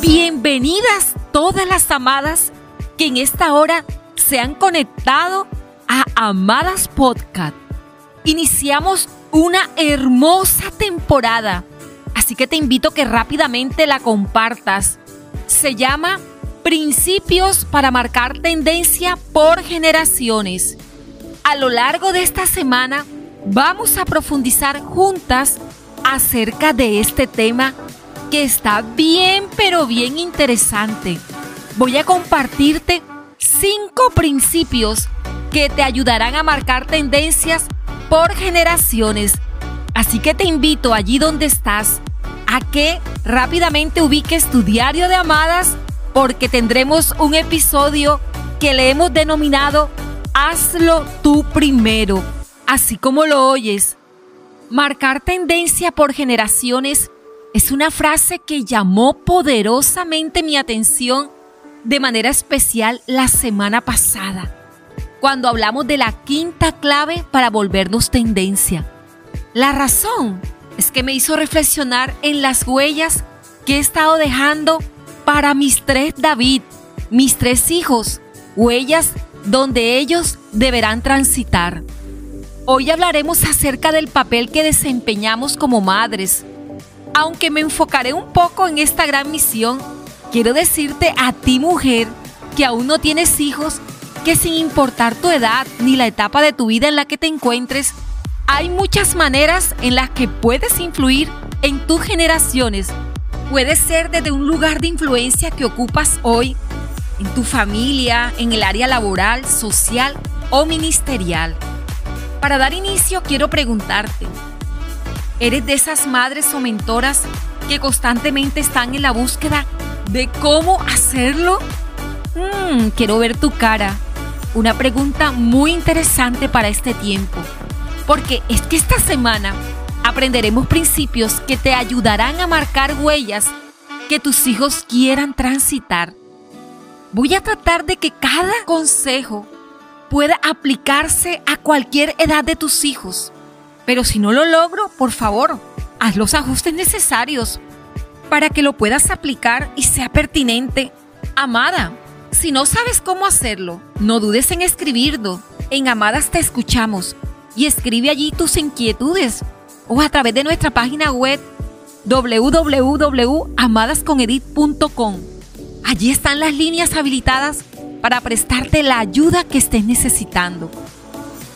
Bienvenidas todas las amadas que en esta hora se han conectado a Amadas Podcast. Iniciamos una hermosa temporada, así que te invito a que rápidamente la compartas. Se llama Principios para marcar tendencia por generaciones. A lo largo de esta semana vamos a profundizar juntas acerca de este tema que está bien pero bien interesante. Voy a compartirte cinco principios que te ayudarán a marcar tendencias por generaciones. Así que te invito allí donde estás a que rápidamente ubiques tu diario de amadas porque tendremos un episodio que le hemos denominado Hazlo tú primero, así como lo oyes. Marcar tendencia por generaciones es una frase que llamó poderosamente mi atención de manera especial la semana pasada, cuando hablamos de la quinta clave para volvernos tendencia. La razón es que me hizo reflexionar en las huellas que he estado dejando para mis tres David, mis tres hijos, huellas donde ellos deberán transitar. Hoy hablaremos acerca del papel que desempeñamos como madres. Aunque me enfocaré un poco en esta gran misión, quiero decirte a ti mujer que aún no tienes hijos, que sin importar tu edad ni la etapa de tu vida en la que te encuentres, hay muchas maneras en las que puedes influir en tus generaciones. Puede ser desde un lugar de influencia que ocupas hoy, en tu familia, en el área laboral, social o ministerial. Para dar inicio quiero preguntarte, ¿eres de esas madres o mentoras que constantemente están en la búsqueda de cómo hacerlo? Mm, quiero ver tu cara. Una pregunta muy interesante para este tiempo, porque es que esta semana aprenderemos principios que te ayudarán a marcar huellas que tus hijos quieran transitar. Voy a tratar de que cada consejo pueda aplicarse a cualquier edad de tus hijos. Pero si no lo logro, por favor, haz los ajustes necesarios para que lo puedas aplicar y sea pertinente. Amada, si no sabes cómo hacerlo, no dudes en escribirlo. En Amadas te escuchamos y escribe allí tus inquietudes o a través de nuestra página web www.amadasconedit.com. Allí están las líneas habilitadas para prestarte la ayuda que estés necesitando.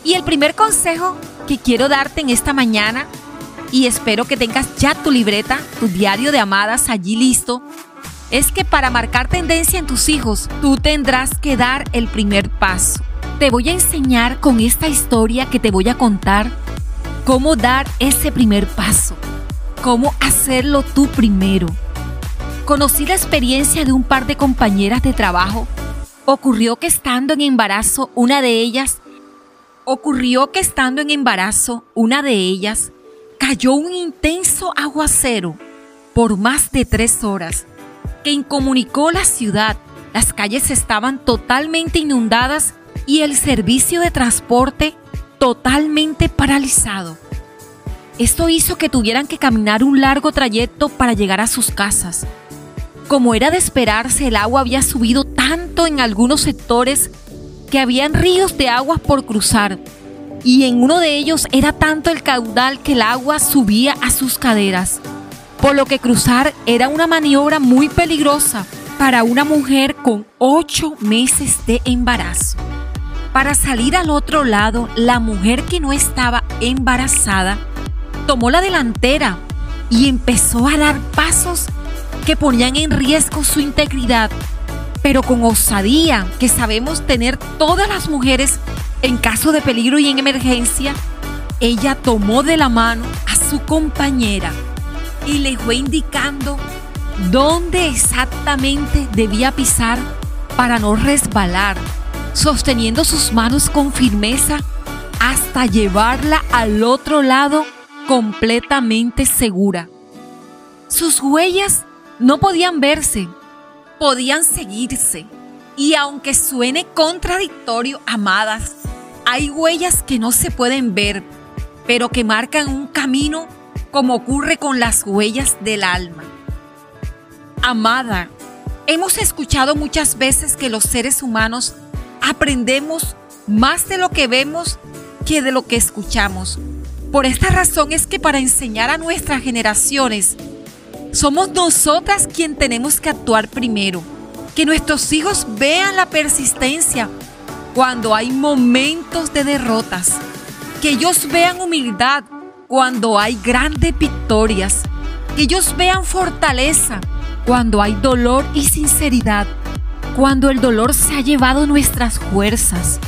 Y el primer consejo que quiero darte en esta mañana, y espero que tengas ya tu libreta, tu diario de amadas allí listo, es que para marcar tendencia en tus hijos, tú tendrás que dar el primer paso. Te voy a enseñar con esta historia que te voy a contar cómo dar ese primer paso, cómo hacerlo tú primero. Conocí la experiencia de un par de compañeras de trabajo Ocurrió que estando en embarazo, una de ellas, ocurrió que estando en embarazo, una de ellas cayó un intenso aguacero por más de tres horas que incomunicó la ciudad. Las calles estaban totalmente inundadas y el servicio de transporte totalmente paralizado. Esto hizo que tuvieran que caminar un largo trayecto para llegar a sus casas. Como era de esperarse, el agua había subido tanto en algunos sectores que habían ríos de agua por cruzar y en uno de ellos era tanto el caudal que el agua subía a sus caderas, por lo que cruzar era una maniobra muy peligrosa para una mujer con ocho meses de embarazo. Para salir al otro lado, la mujer que no estaba embarazada tomó la delantera y empezó a dar pasos que ponían en riesgo su integridad, pero con osadía que sabemos tener todas las mujeres en caso de peligro y en emergencia, ella tomó de la mano a su compañera y le fue indicando dónde exactamente debía pisar para no resbalar, sosteniendo sus manos con firmeza hasta llevarla al otro lado completamente segura. Sus huellas no podían verse, podían seguirse. Y aunque suene contradictorio, amadas, hay huellas que no se pueden ver, pero que marcan un camino como ocurre con las huellas del alma. Amada, hemos escuchado muchas veces que los seres humanos aprendemos más de lo que vemos que de lo que escuchamos. Por esta razón es que para enseñar a nuestras generaciones, somos nosotras quien tenemos que actuar primero. Que nuestros hijos vean la persistencia cuando hay momentos de derrotas. Que ellos vean humildad cuando hay grandes victorias. Que ellos vean fortaleza cuando hay dolor y sinceridad. Cuando el dolor se ha llevado nuestras fuerzas.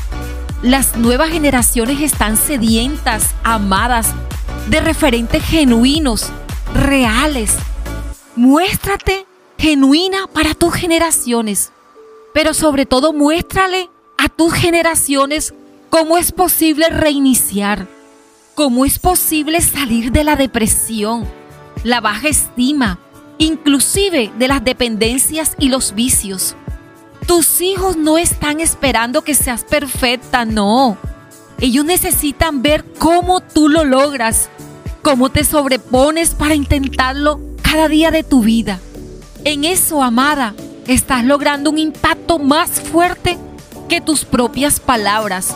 Las nuevas generaciones están sedientas, amadas, de referentes genuinos, reales. Muéstrate genuina para tus generaciones, pero sobre todo muéstrale a tus generaciones cómo es posible reiniciar, cómo es posible salir de la depresión, la baja estima, inclusive de las dependencias y los vicios. Tus hijos no están esperando que seas perfecta, no. Ellos necesitan ver cómo tú lo logras, cómo te sobrepones para intentarlo cada día de tu vida. En eso, amada, estás logrando un impacto más fuerte que tus propias palabras.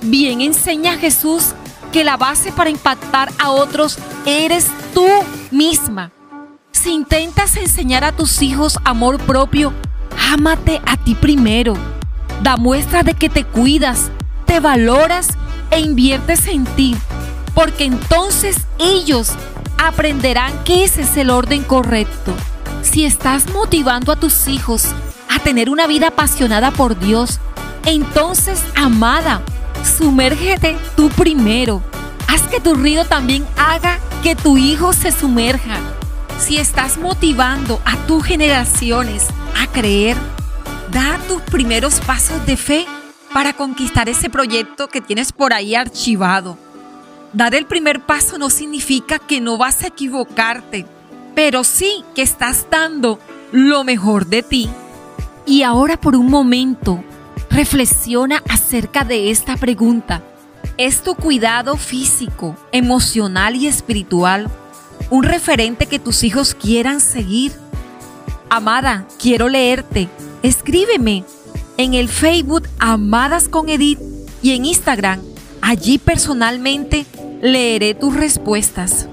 Bien enseña Jesús que la base para impactar a otros eres tú misma. Si intentas enseñar a tus hijos amor propio, ámate a ti primero. Da muestra de que te cuidas, te valoras e inviertes en ti, porque entonces ellos aprenderán que ese es el orden correcto. Si estás motivando a tus hijos a tener una vida apasionada por Dios, entonces, amada, sumérgete tú primero. Haz que tu río también haga que tu hijo se sumerja. Si estás motivando a tus generaciones a creer, da tus primeros pasos de fe para conquistar ese proyecto que tienes por ahí archivado. Dar el primer paso no significa que no vas a equivocarte, pero sí que estás dando lo mejor de ti. Y ahora por un momento, reflexiona acerca de esta pregunta. ¿Es tu cuidado físico, emocional y espiritual un referente que tus hijos quieran seguir? Amada, quiero leerte. Escríbeme en el Facebook Amadas con Edith y en Instagram. Allí personalmente leeré tus respuestas.